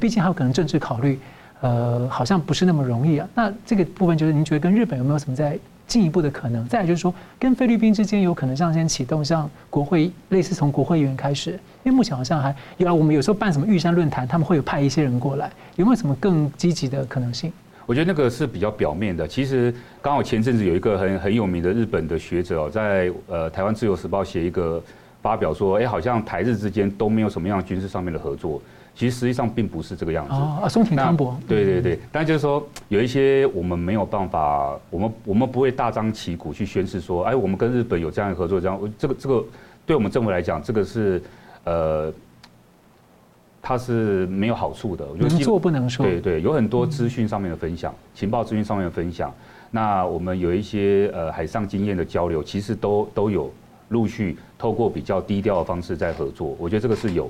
毕竟还有可能政治考虑，呃，好像不是那么容易啊。那这个部分就是您觉得跟日本有没有什么在？进一步的可能，再来就是说，跟菲律宾之间有可能这样先启动，像国会类似从国会议员开始，因为目前好像还有啊，我们有时候办什么玉山论坛，他们会有派一些人过来，有没有什么更积极的可能性？我觉得那个是比较表面的。其实刚好前阵子有一个很很有名的日本的学者，在呃台湾自由时报写一个发表说，哎，好像台日之间都没有什么样军事上面的合作。其实实际上并不是这个样子哦。啊，松田康博。对对对，但就是说有一些我们没有办法，我们我们不会大张旗鼓去宣示说，哎，我们跟日本有这样的合作，这样这个这个对我们政府来讲，这个是呃，它是没有好处的。能做不能说。对对，有很多资讯上面的分享，情报资讯上面的分享，那我们有一些呃海上经验的交流，其实都都有陆续透过比较低调的方式在合作。我觉得这个是有。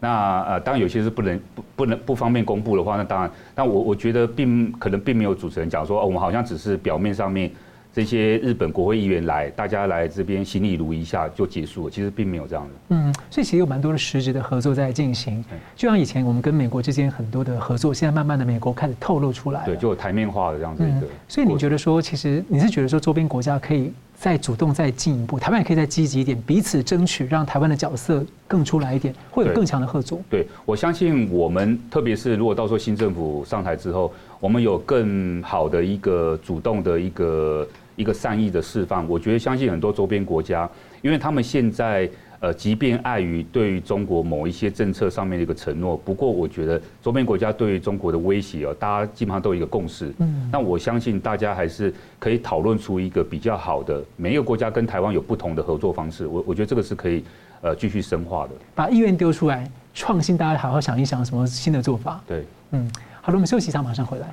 那呃，当然有些是不能不不能不方便公布的话，那当然，但我我觉得并可能并没有主持人讲说，哦，我们好像只是表面上面这些日本国会议员来，大家来这边行礼如一下就结束了，其实并没有这样的。嗯，所以其实有蛮多的实质的合作在进行，就像以前我们跟美国之间很多的合作，现在慢慢的美国开始透露出来，对，就有台面化的这样子一个。所以你觉得说，其实你是觉得说，周边国家可以？再主动再进一步，台湾也可以再积极一点，彼此争取，让台湾的角色更出来一点，会有更强的合作。对，我相信我们，特别是如果到时候新政府上台之后，我们有更好的一个主动的一个一个善意的释放，我觉得相信很多周边国家，因为他们现在。呃，即便碍于对于中国某一些政策上面的一个承诺，不过我觉得周边国家对于中国的威胁哦，大家基本上都有一个共识。嗯，那我相信大家还是可以讨论出一个比较好的，每一个国家跟台湾有不同的合作方式。我我觉得这个是可以呃继续深化的。把意愿丢出来，创新，大家好好想一想什么新的做法。对，嗯，好了，我们休息一下，马上回来。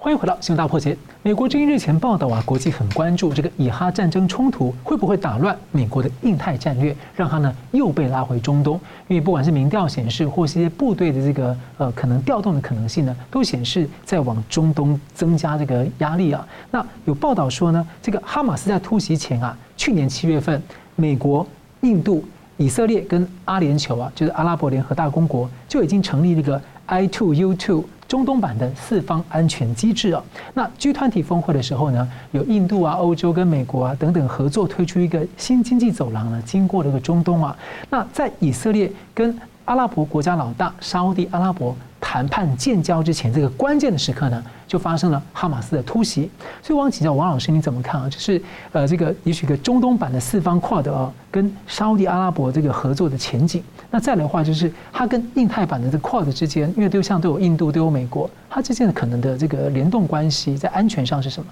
欢迎回到《新闻大破解》。美国之音日前报道啊，国际很关注这个以哈战争冲突会不会打乱美国的印太战略，让它呢又被拉回中东。因为不管是民调显示，或是一些部队的这个呃可能调动的可能性呢，都显示在往中东增加这个压力啊。那有报道说呢，这个哈马斯在突袭前啊，去年七月份，美国、印度、以色列跟阿联酋啊，就是阿拉伯联合大公国就已经成立这个 I two U two。中东版的四方安全机制啊，那 G 团体峰会的时候呢，有印度啊、欧洲跟美国啊等等合作推出一个新经济走廊呢，经过了一个中东啊，那在以色列跟阿拉伯国家老大沙乌地阿拉伯谈判建交之前，这个关键的时刻呢，就发生了哈马斯的突袭。所以我想请教王老师，你怎么看啊？就是呃，这个也许个中东版的四方 QUAD 啊，跟沙乌地阿拉伯这个合作的前景。那再来的话，就是它跟印太版的这个 QUAD 之间，因为都像都有印度，都有美国，它之间的可能的这个联动关系，在安全上是什么？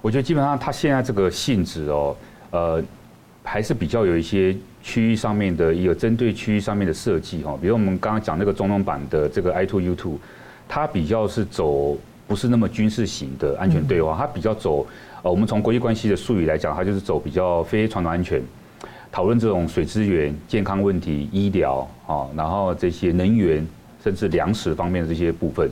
我觉得基本上它现在这个性质哦，呃，还是比较有一些。区域上面的一个针对区域上面的设计哈，比如我们刚刚讲那个中东版的这个 I2U2，它比较是走不是那么军事型的安全对话，它比较走呃，我们从国际关系的术语来讲，它就是走比较非传统安全，讨论这种水资源、健康问题、医疗啊，然后这些能源甚至粮食方面的这些部分，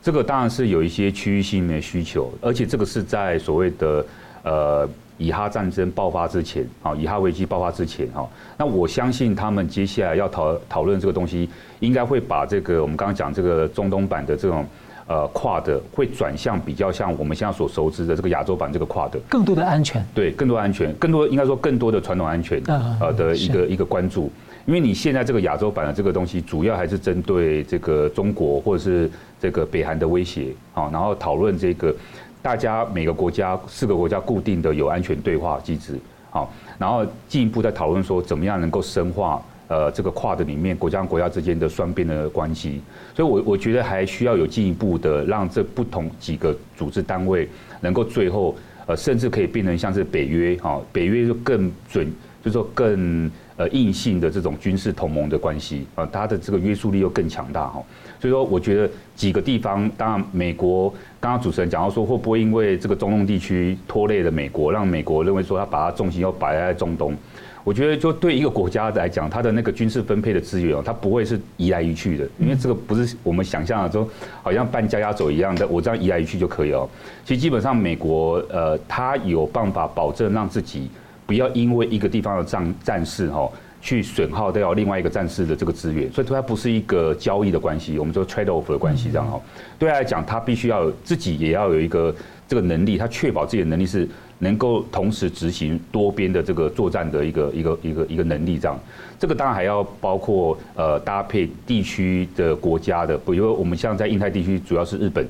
这个当然是有一些区域性的需求，而且这个是在所谓的呃。以哈战争爆发之前，啊，以哈危机爆发之前，哈，那我相信他们接下来要讨讨论这个东西，应该会把这个我们刚刚讲这个中东版的这种呃跨的，会转向比较像我们现在所熟知的这个亚洲版这个跨的，更多的安全，对，更多安全，更多应该说更多的传统安全，呃的一个一个关注，因为你现在这个亚洲版的这个东西，主要还是针对这个中国或者是这个北韩的威胁，啊，然后讨论这个。大家每个国家四个国家固定的有安全对话机制，啊，然后进一步在讨论说怎么样能够深化呃这个跨的里面国家跟国家之间的双边的关系，所以我我觉得还需要有进一步的让这不同几个组织单位能够最后呃甚至可以变成像是北约哈，北约就更准，就是说更呃硬性的这种军事同盟的关系啊，它的这个约束力又更强大哈。所以说，我觉得几个地方，当然美国刚刚主持人讲到说，会不会因为这个中东地区拖累了美国，让美国认为说他把它重心又摆在中东？我觉得，就对一个国家来讲，它的那个军事分配的资源哦，它不会是移来移去的，因为这个不是我们想象的说，好像搬家家走一样的，我这样移来移去就可以了。其实基本上，美国呃，它有办法保证让自己不要因为一个地方的战战事哈，去损耗掉另外一个战事的这个资源，所以它不是一个交易的关系，我们说 trade off 的关系这样哈。对他来讲，他必须要自己也要有一个这个能力，他确保自己的能力是。能够同时执行多边的这个作战的一个一个一个一个能力，这样，这个当然还要包括呃搭配地区的国家的，比如我们像在印太地区主要是日本，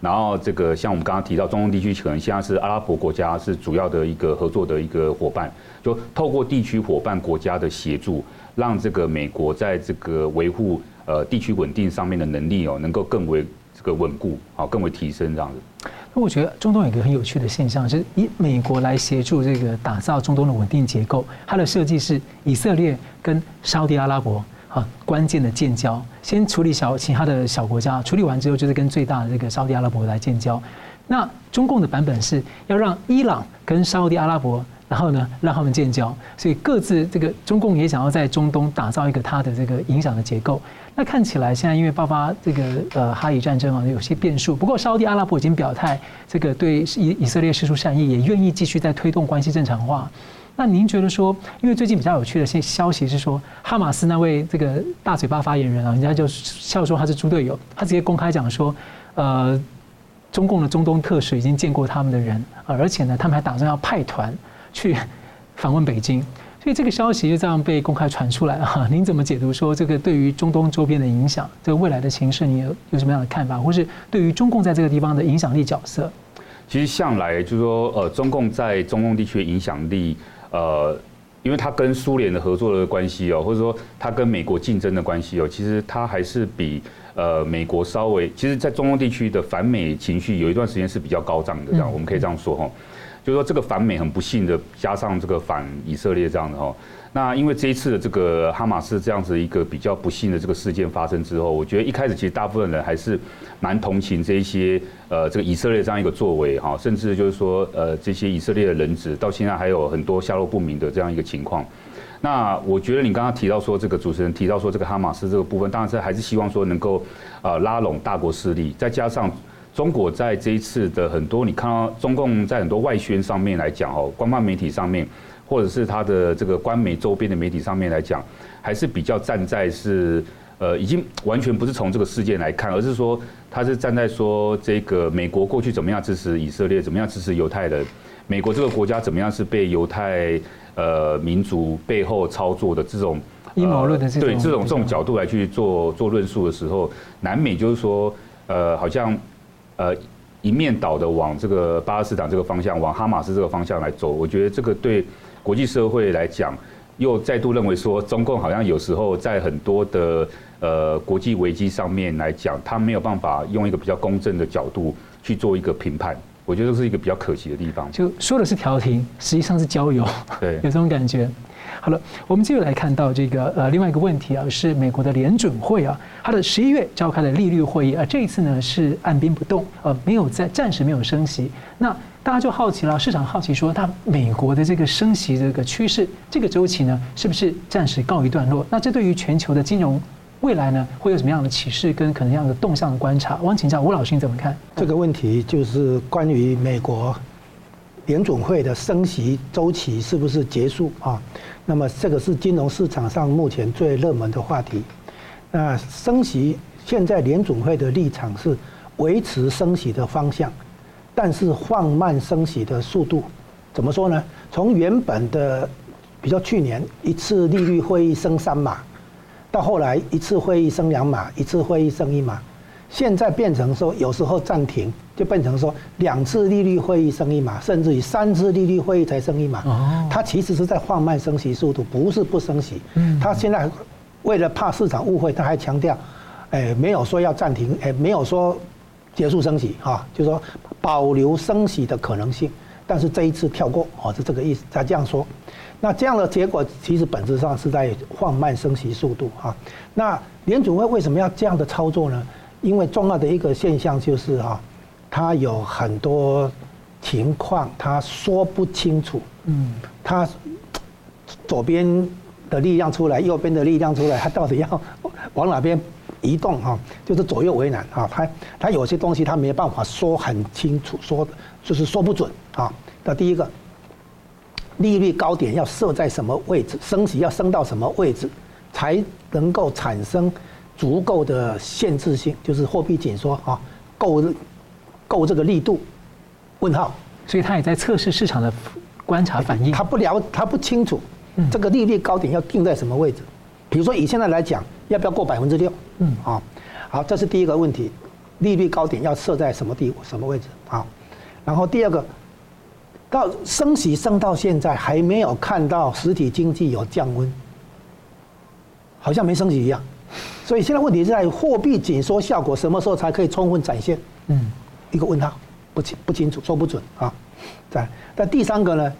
然后这个像我们刚刚提到中东地区可能现在是阿拉伯国家是主要的一个合作的一个伙伴，就透过地区伙伴国家的协助，让这个美国在这个维护呃地区稳定上面的能力哦，能够更为这个稳固，好更为提升这样子。那我觉得中东有一个很有趣的现象，就是以美国来协助这个打造中东的稳定结构。它的设计是以色列跟沙地阿拉伯啊关键的建交，先处理小其他的小国家，处理完之后就是跟最大的这个沙地阿拉伯来建交。那中共的版本是要让伊朗跟沙地阿拉伯，然后呢让他们建交，所以各自这个中共也想要在中东打造一个它的这个影响的结构。那看起来现在因为爆发这个呃哈以战争啊，有些变数。不过沙地阿拉伯已经表态，这个对以以色列释出善意，也愿意继续在推动关系正常化。那您觉得说，因为最近比较有趣的消消息是说，哈马斯那位这个大嘴巴发言人啊，人家就笑说他是猪队友，他直接公开讲说，呃，中共的中东特使已经见过他们的人，而且呢，他们还打算要派团去访问北京。所以这个消息就这样被公开传出来了哈，您怎么解读说这个对于中东周边的影响，这个未来的形势，你有有什么样的看法，或是对于中共在这个地方的影响力角色？其实向来就是说，呃，中共在中东地区的影响力，呃，因为它跟苏联的合作的关系哦，或者说它跟美国竞争的关系哦，其实它还是比呃美国稍微，其实，在中东地区的反美情绪有一段时间是比较高涨的，这样我们可以这样说哈。就是说，这个反美很不幸的，加上这个反以色列这样的哈。那因为这一次的这个哈马斯这样子一个比较不幸的这个事件发生之后，我觉得一开始其实大部分人还是蛮同情这一些呃这个以色列这样一个作为哈，甚至就是说呃这些以色列的人质到现在还有很多下落不明的这样一个情况。那我觉得你刚刚提到说这个主持人提到说这个哈马斯这个部分，当然是还是希望说能够呃拉拢大国势力，再加上。中国在这一次的很多，你看到中共在很多外宣上面来讲哦，官方媒体上面，或者是他的这个官媒周边的媒体上面来讲，还是比较站在是呃，已经完全不是从这个事件来看，而是说他是站在说这个美国过去怎么样支持以色列，怎么样支持犹太人，美国这个国家怎么样是被犹太呃民族背后操作的这种阴谋论的这种对这种这种角度来去做做论述的时候，难免就是说呃，好像。呃，一面倒的往这个巴勒斯坦这个方向，往哈马斯这个方向来走，我觉得这个对国际社会来讲，又再度认为说，中共好像有时候在很多的呃国际危机上面来讲，他没有办法用一个比较公正的角度去做一个评判，我觉得这是一个比较可惜的地方。就说的是调停，实际上是交友，对，有这种感觉。好了，我们继续来看到这个呃另外一个问题啊，是美国的联准会啊，它的十一月召开的利率会议啊，这一次呢是按兵不动，呃，没有在暂时没有升息。那大家就好奇了，市场好奇说，它美国的这个升息这个趋势，这个周期呢，是不是暂时告一段落？那这对于全球的金融未来呢，会有什么样的启示跟可能样的动向的观察？我想请教吴老师你怎么看？这个问题就是关于美国联准会的升息周期是不是结束啊？那么这个是金融市场上目前最热门的话题。那升息，现在联准会的立场是维持升息的方向，但是放慢升息的速度。怎么说呢？从原本的，比较去年一次利率会议升三码，到后来一次会议升两码，一次会议升一码。现在变成说，有时候暂停，就变成说两次利率会议升一码，甚至于三次利率会议才升一码。它其实是在放慢升息速度，不是不升息。它现在为了怕市场误会，他还强调，哎，没有说要暂停，哎，没有说结束升息，哈，就是说保留升息的可能性。但是这一次跳过哦，是这个意思。他这样说，那这样的结果其实本质上是在放慢升息速度啊。那联储会为什么要这样的操作呢？因为重要的一个现象就是哈，它有很多情况他说不清楚，嗯，他左边的力量出来，右边的力量出来，他到底要往哪边？移动哈，就是左右为难啊。他他有些东西他没办法说很清楚，说就是说不准啊。那第一个，利率高点要设在什么位置，升息要升到什么位置，才能够产生足够的限制性，就是货币紧缩啊，够够这个力度？问号。所以他也在测试市场的观察反应。他不了，他不清楚这个利率高点要定在什么位置。比如说以现在来讲，要不要过百分之六？嗯，啊，好，这是第一个问题，利率高点要设在什么地什么位置？啊，然后第二个，到升息升到现在还没有看到实体经济有降温，好像没升息一样，所以现在问题是在货币紧缩效果什么时候才可以充分展现？嗯，一个问号，不清不清楚，说不准啊。在，那第三个呢，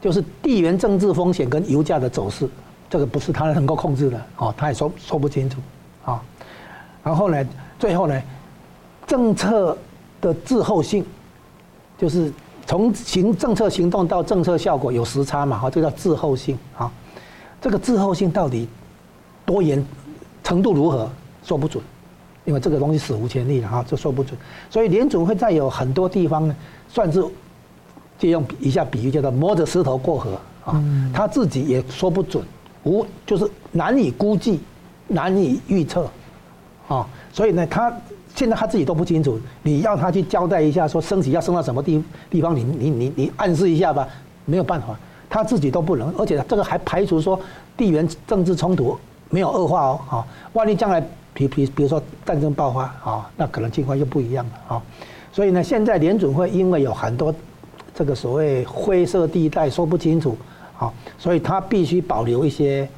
就是地缘政治风险跟油价的走势。这个不是他能够控制的哦，他也说说不清楚啊。然后呢，最后呢，政策的滞后性，就是从行政策行动到政策效果有时差嘛，哈，这叫滞后性啊。这个滞后性到底多严程度如何，说不准，因为这个东西史无前例了哈，这说不准。所以联准会在有很多地方呢，算是借用一下比喻，叫做摸着石头过河啊，他自己也说不准。无就是难以估计，难以预测，啊，所以呢，他现在他自己都不清楚。你要他去交代一下，说升息要升到什么地地方，你你你你暗示一下吧，没有办法，他自己都不能。而且这个还排除说地缘政治冲突没有恶化哦，啊，万一将来比比比如说战争爆发啊，那可能情况又不一样了啊。所以呢，现在联准会因为有很多这个所谓灰色地带，说不清楚。啊，所以他必须保留一些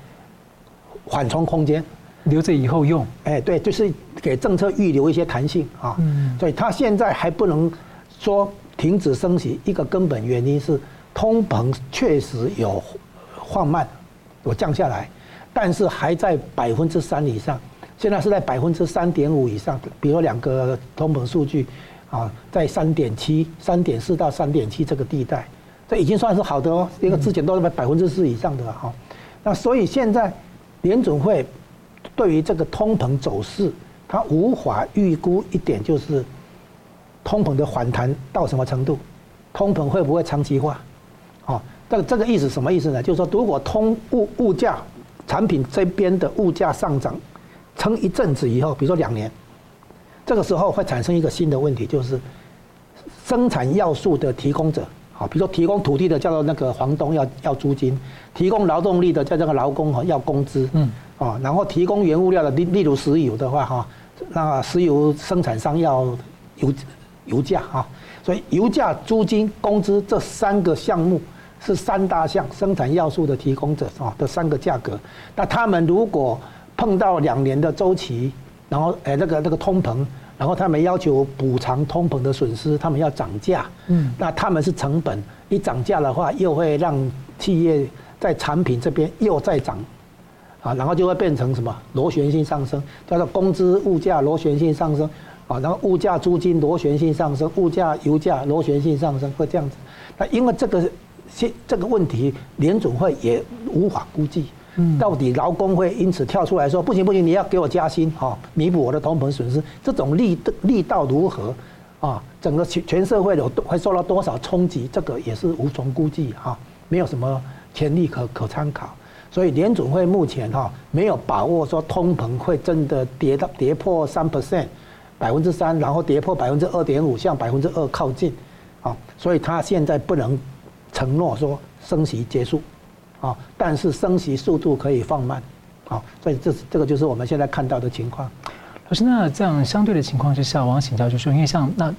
缓冲空间，留着以后用。哎，对，就是给政策预留一些弹性啊。嗯。所以他现在还不能说停止升息，一个根本原因是通膨确实有放慢，有降下来，但是还在百分之三以上。现在是在百分之三点五以上，比如两个通膨数据啊，在三点七、三点四到三点七这个地带。这已经算是好的哦，因为之前都是百分之四以上的哈。那所以现在联准会对于这个通膨走势，它无法预估一点，就是通膨的反弹到什么程度，通膨会不会长期化？哦，这个这个意思什么意思呢？就是说，如果通物物价产品这边的物价上涨撑一阵子以后，比如说两年，这个时候会产生一个新的问题，就是生产要素的提供者。好，比如说提供土地的叫做那个房东要要租金，提供劳动力的叫这个劳工哈要工资，嗯，啊，然后提供原物料的例例如石油的话哈，那石油生产商要油油价哈，所以油价、租金、工资这三个项目是三大项生产要素的提供者啊的三个价格，那他们如果碰到两年的周期，然后哎那个那个通膨。然后他们要求补偿通膨的损失，他们要涨价。嗯，那他们是成本一涨价的话，又会让企业在产品这边又再涨，啊，然后就会变成什么螺旋性上升，叫做工资物价螺旋性上升，啊，然后物价租金螺旋性上升，物价油价螺旋性上升，会这样子。那因为这个现这个问题，联总会也无法估计。到底劳工会因此跳出来说不行不行，你要给我加薪哈，弥补我的通膨损失，这种力力道如何啊？整个全全社会有会受到多少冲击？这个也是无从估计哈，没有什么潜力可可参考。所以联总会目前哈没有把握说通膨会真的跌到跌破三 percent 百分之三，然后跌破百分之二点五，向百分之二靠近啊，所以他现在不能承诺说升息结束。啊，但是升息速度可以放慢，啊，所以这这个就是我们现在看到的情况。老师，那这样相对的情况之下，我想请教就是说，因为像那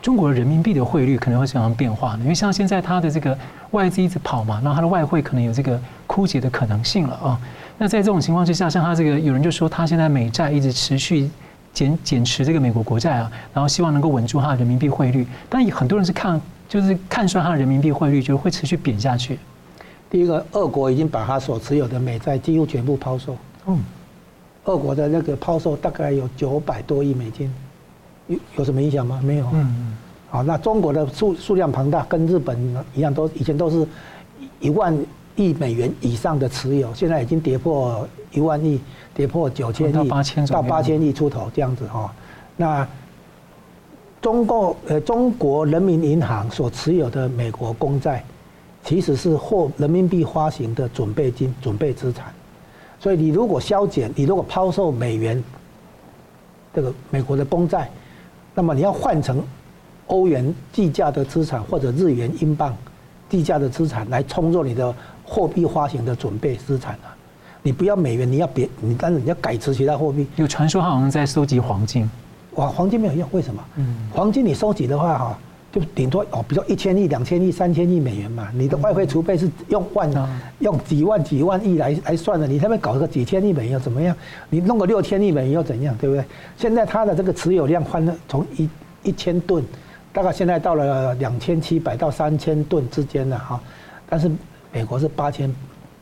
中国人民币的汇率可能会怎样变化呢？因为像现在它的这个外资一直跑嘛，然后它的外汇可能有这个枯竭的可能性了啊。那在这种情况之下，像它这个有人就说，他现在美债一直持续减减持这个美国国债啊，然后希望能够稳住它的人民币汇率，但很多人是看。就是看衰它的人民币汇率，就会持续贬下去。第一个，俄国已经把它所持有的美债几乎全部抛售。嗯，俄国的那个抛售大概有九百多亿美金，有有什么影响吗？没有。嗯嗯。好，那中国的数数量庞大，跟日本一样，都以前都是一万亿美元以上的持有，现在已经跌破一万亿，跌破九千亿到八千到八千亿出头这样子哈。那中国呃中国人民银行所持有的美国公债。其实是货人民币发行的准备金、准备资产，所以你如果削减，你如果抛售美元，这个美国的公债，那么你要换成欧元计价的资产或者日元、英镑计价的资产来充作你的货币发行的准备资产啊！你不要美元，你要别你，但是你要改持其他货币。有传说好像在收集黄金，哇，黄金没有用，为什么？嗯，黄金你收集的话哈。就顶多哦，比如说一千亿、两千亿、三千亿美元嘛，你的外汇储备是用万、用几万、几万亿来来算的，你那边搞个几千亿美元又怎么样？你弄个六千亿美元又怎样？对不对？现在它的这个持有量换了从一一千吨，大概现在到了两千七百到三千吨之间了哈，但是美国是八千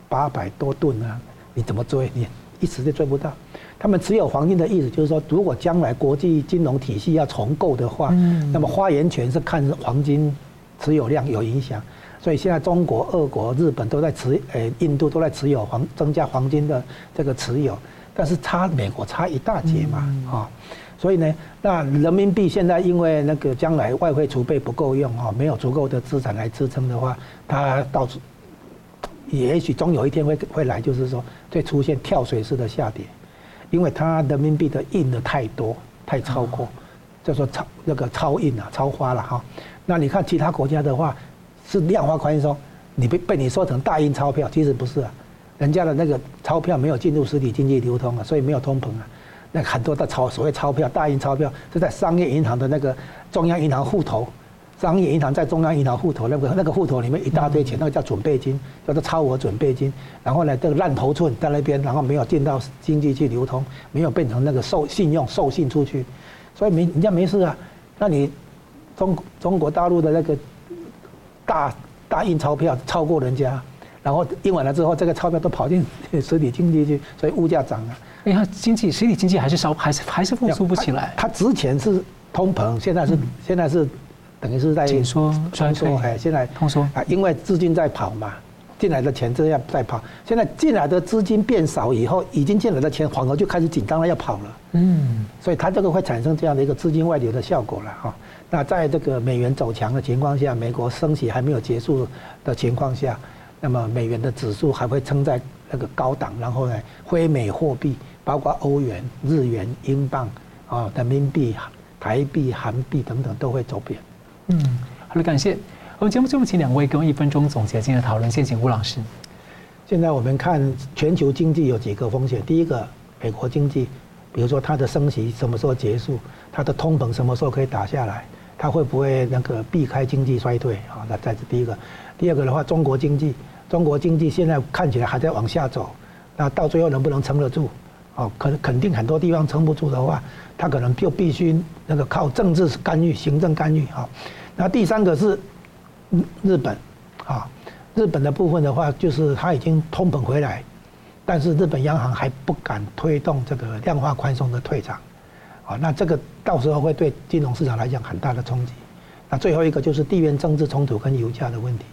八百多吨啊，你怎么追？你一时就追不到。他们持有黄金的意思就是说，如果将来国际金融体系要重构的话，那么发言权是看黄金持有量有影响。所以现在中国、俄国、日本都在持，呃，印度都在持有黄，增加黄金的这个持有，但是差美国差一大截嘛，啊，所以呢，那人民币现在因为那个将来外汇储备不够用啊，没有足够的资产来支撑的话，它到处也许终有一天会会来，就是说会出现跳水式的下跌。因为它人民币的印的太多，太超过，就说超那个超印啊，超发了哈。那你看其他国家的话，是量化宽松，你被被你说成大印钞票，其实不是啊，人家的那个钞票没有进入实体经济流通啊，所以没有通膨啊。那很多的钞所谓钞票，大印钞票是在商业银行的那个中央银行户头。商业银行在中央银行户头那个那个户头里面一大堆钱，那个叫准备金，叫做超额准备金。然后呢，这个烂头寸在那边，然后没有进到经济去流通，没有变成那个受信用授信出去，所以没人家没事啊。那你中中国大陆的那个大大印钞票超过人家，然后印完了之后，这个钞票都跑进 实体经济去，所以物价涨了。你看经济实体经济还是少还是还是复苏不起来。它之前是通膨，现在是现在是。等于是在紧缩、衰退，哎，现在通缩啊，因为资金在跑嘛，进来的钱这样在跑。现在进来的资金变少以后，已经进来的钱反而就开始紧张了，要跑了。嗯，所以它这个会产生这样的一个资金外流的效果了哈。那在这个美元走强的情况下，美国升息还没有结束的情况下，那么美元的指数还会撑在那个高档，然后呢，非美货币包括欧元、日元、英镑啊、人民币、台币、韩币等等都会走贬。嗯，好的，感谢。我们节目最后请两位给我一分钟总结今天的讨论。先请吴老师。现在我们看全球经济有几个风险。第一个，美国经济，比如说它的升息什么时候结束，它的通膨什么时候可以打下来，它会不会那个避开经济衰退啊？那这是第一个。第二个的话，中国经济，中国经济现在看起来还在往下走，那到最后能不能撑得住？哦，肯肯定很多地方撑不住的话，他可能就必须那个靠政治干预、行政干预啊。那第三个是日本，啊，日本的部分的话，就是他已经通膨回来，但是日本央行还不敢推动这个量化宽松的退场，啊，那这个到时候会对金融市场来讲很大的冲击。那最后一个就是地缘政治冲突跟油价的问题。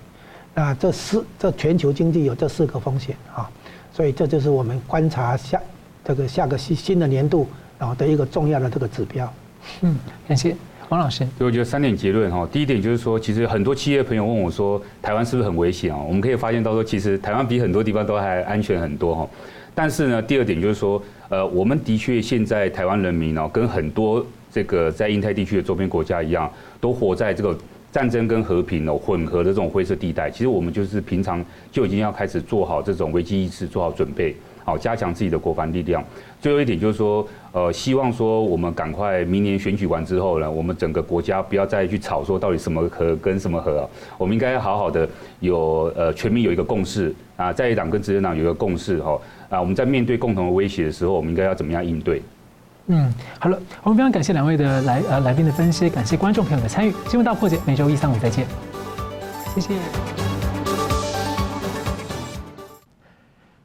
那这四这全球经济有这四个风险啊，所以这就是我们观察下这个下个新新的年度然后的一个重要的这个指标。嗯，感谢。王老师，所以我觉得三点结论哈。第一点就是说，其实很多企业朋友问我说，台湾是不是很危险啊？我们可以发现到说，其实台湾比很多地方都还安全很多哈。但是呢，第二点就是说，呃，我们的确现在台湾人民呢，跟很多这个在印太地区的周边国家一样，都活在这个战争跟和平哦混合的这种灰色地带。其实我们就是平常就已经要开始做好这种危机意识，做好准备。好，加强自己的国防力量。最后一点就是说，呃，希望说我们赶快明年选举完之后呢，我们整个国家不要再去吵说到底什么和跟什么和啊，我们应该好好的有呃全民有一个共识啊，在野党跟执政党有一个共识哈啊，我们在面对共同的威胁的时候，我们应该要怎么样应对？嗯，好了，我们非常感谢两位的来呃来宾的分析，感谢观众朋友的参与。新闻大破解每周一、三、五再见，谢谢。